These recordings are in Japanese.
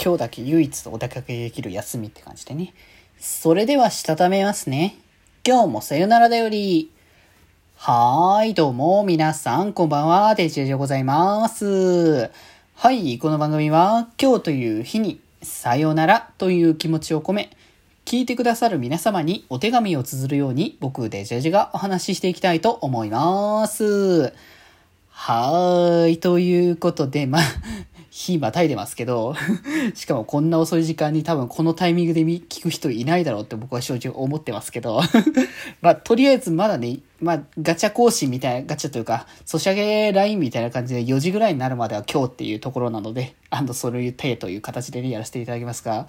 今日だけ唯一お出かけできる休みって感じでね。それでは、したためますね。今日もさよならだより。はーい、どうも、皆さん、こんばんは、デジェジでございます。はい、この番組は、今日という日に、さよならという気持ちを込め、聞いてくださる皆様にお手紙を綴るように、僕、デジェジがお話ししていきたいと思います。はーい、ということで、ま、日またいでますけど、しかもこんな遅い時間に多分このタイミングで聞く人いないだろうって僕は正直思ってますけど、まあ、とりあえずまだね、まあ、ガチャ更新みたいな、ガチャというか、ソシャゲラインみたいな感じで4時ぐらいになるまでは今日っていうところなので、あの、そういう手という形でね、やらせていただきますが、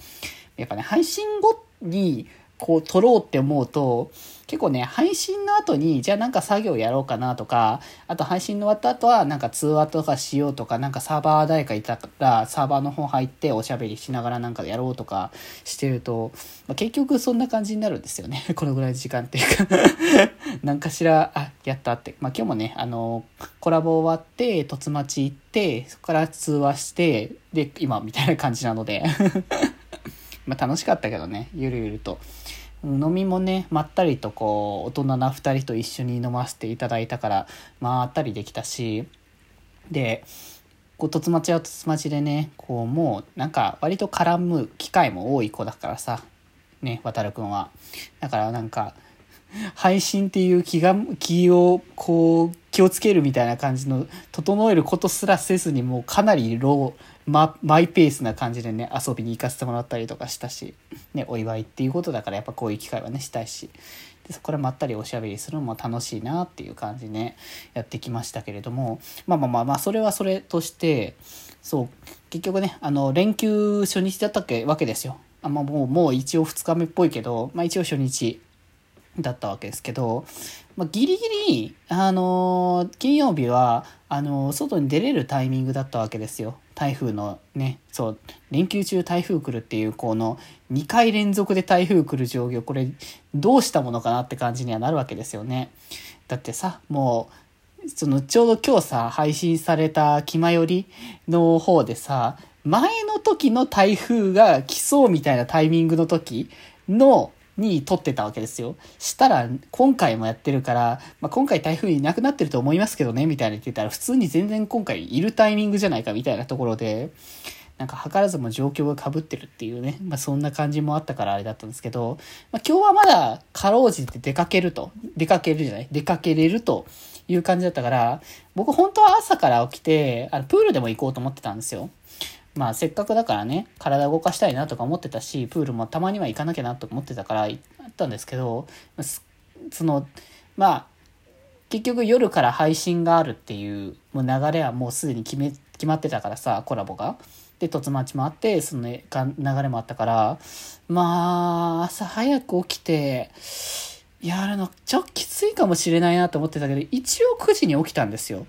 やっぱね、配信後に、こう撮ろうって思うと、結構ね、配信の後に、じゃあなんか作業やろうかなとか、あと配信の終わった後はなんか通話とかしようとか、なんかサーバー誰かいたら、サーバーの方入っておしゃべりしながらなんかやろうとかしてると、まあ、結局そんな感じになるんですよね。このぐらいの時間っていうか 何かしら、あ、やったって。まあ今日もね、あの、コラボ終わって、突待ち行って、そこから通話して、で、今みたいな感じなので まあ楽しかったけどね、ゆるゆると。飲みもね、まったりとこう、大人な2人と一緒に飲ませていただいたから、まったりできたし、で、こう、とつまちはとつまちでね、こう、もう、なんか、割と絡む機会も多い子だからさ、ね、渡るくんは。だからなんか、配信っていう気が、気を、こう、気をつけるみたいな感じの、整えることすらせずに、もうかなりロー、ま、マイペースな感じでね、遊びに行かせてもらったりとかしたし、ね、お祝いっていうことだからやっぱこういう機会はね、したいし、でそこからまったりおしゃべりするのも楽しいなっていう感じね、やってきましたけれども、まあまあまあまあ、それはそれとして、そう、結局ね、あの、連休初日だったわけですよ。あまあ、もう、もう一応2日目っぽいけど、まあ一応初日だったわけですけど、まあ、ギリギリ、あのー、金曜日は、あのー、外に出れるタイミングだったわけですよ。台風のね、そう、連休中台風来るっていう、この2回連続で台風来る状況、これどうしたものかなって感じにはなるわけですよね。だってさ、もう、そのちょうど今日さ、配信された気まよりの方でさ、前の時の台風が来そうみたいなタイミングの時のに撮ってたわけですよ。したら、今回もやってるから、まあ、今回台風いなくなってると思いますけどね、みたいな言ってたら、普通に全然今回いるタイミングじゃないか、みたいなところで、なんか図らずも状況が被ってるっていうね、まあ、そんな感じもあったからあれだったんですけど、まあ、今日はまだかろうじて出かけると、出かけるじゃない出かけれるという感じだったから、僕本当は朝から起きて、あのプールでも行こうと思ってたんですよ。まあせっかくだからね、体動かしたいなとか思ってたし、プールもたまには行かなきゃなと思ってたから行ったんですけど、その、まあ、結局夜から配信があるっていうもう流れはもうすでに決め、決まってたからさ、コラボが。で、突待ちもあって、その、ね、流れもあったから、まあ、朝早く起きて、やるの、ちょっときついかもしれないなと思ってたけど、一応9時に起きたんですよ。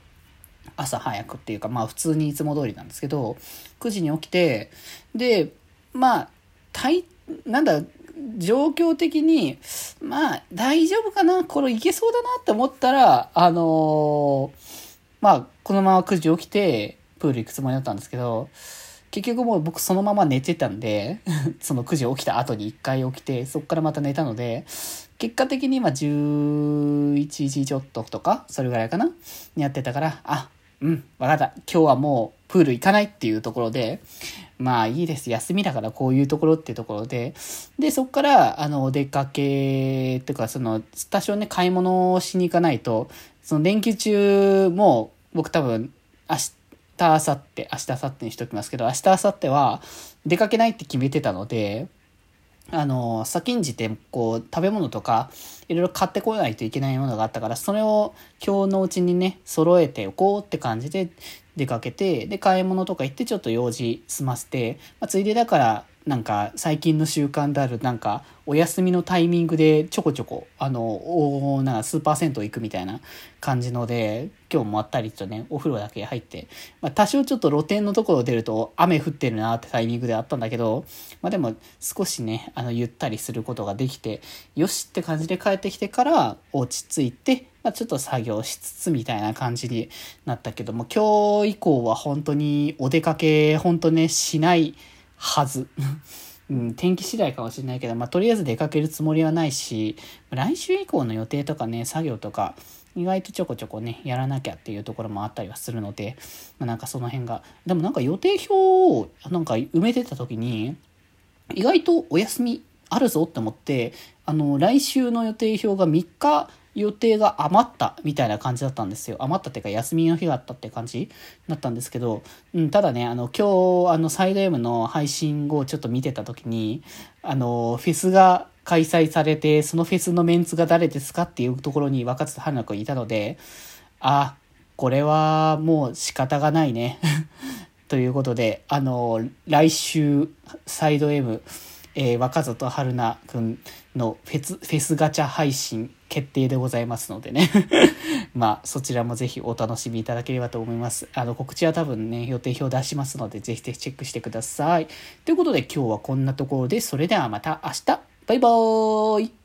朝早くっていうか、まあ普通にいつも通りなんですけど、9時に起きて、で、まあ、たい、なんだ、状況的に、まあ、大丈夫かな？これいけそうだなって思ったら、あのー、まあ、このまま9時起きて、プール行くつもりだったんですけど、結局もう僕そのまま寝てたんで、その9時起きた後に1回起きて、そっからまた寝たので、結果的に今11時ちょっととか、それぐらいかな？にやってたから、あ、うん、わかった。今日はもうプール行かないっていうところで、まあいいです。休みだからこういうところっていうところで、で、そっから、あの、お出かけ、っていうか、その、多少ね、買い物をしに行かないと、その連休中も、僕多分、明日、明後日、明日、明後日にしときますけど、明日、明後日は出かけないって決めてたので、あの、先んじて、こう、食べ物とか、いろいろ買ってこないといけないものがあったから、それを今日のうちにね、揃えておこうって感じで出かけて、で、買い物とか行ってちょっと用事済ませて、まあ、ついでだから、なんか最近の習慣であるなんかお休みのタイミングでちょこちょこあのおなんか数パーセント行くみたいな感じので今日もあったりとねお風呂だけ入って、まあ、多少ちょっと露天のところ出ると雨降ってるなってタイミングであったんだけど、まあ、でも少しねあのゆったりすることができてよしって感じで帰ってきてから落ち着いてまあ、ちょっと作業しつつみたいな感じになったけども今日以降は本当にお出かけ本当ねしないはず。うん、天気次第かもしれないけど、まあ、とりあえず出かけるつもりはないし、来週以降の予定とかね、作業とか、意外とちょこちょこね、やらなきゃっていうところもあったりはするので、まあ、なんかその辺が、でもなんか予定表をなんか埋めてた時に、意外とお休みあるぞって思って、あの、来週の予定表が3日予定が余ったみたいな感じだったんですよ。余ったっていうか休みの日があったって感じだったんですけど、うん、ただね、あの、今日、あの、サイド M の配信後ちょっと見てた時に、あの、フェスが開催されて、そのフェスのメンツが誰ですかっていうところに若津春菜くんいたので、あ、これはもう仕方がないね。ということで、あの、来週、サイド M、えー、若里春菜くんのフェス、フェスガチャ配信決定でございますのでね まあ、そちらもぜひお楽しみいただければと思います。あの、告知は多分ね、予定表出しますので、ぜひぜひチェックしてください。ということで今日はこんなところで、それではまた明日バイバーイ